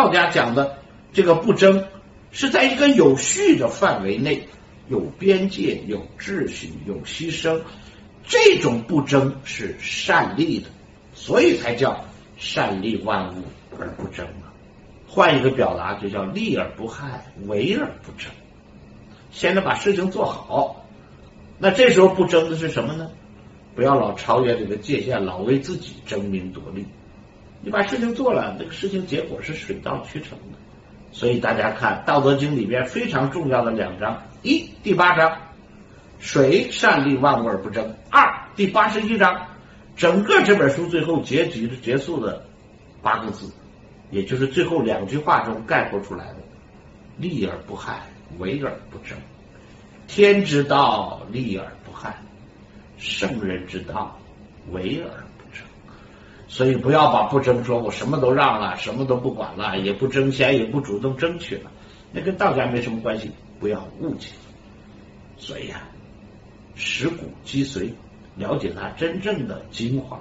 道家讲的这个不争，是在一个有序的范围内，有边界、有秩序、有牺牲，这种不争是善利的，所以才叫善利万物而不争啊。换一个表达，就叫利而不害，为而不争。现在把事情做好，那这时候不争的是什么呢？不要老超越这个界限，老为自己争名夺利。你把事情做了，这个事情结果是水到渠成的。所以大家看《道德经》里边非常重要的两章：一第八章，水善利万物而不争；二第八十一章，整个这本书最后结局的结束的八个字，也就是最后两句话中概括出来的：利而不害，为而不争。天之道，利而不害。圣人之道，为而。所以不要把不争说我什么都让了，什么都不管了，也不争先，也不主动争取了，那跟道家没什么关系。不要误解。所以啊，识骨积髓，了解它真正的精华。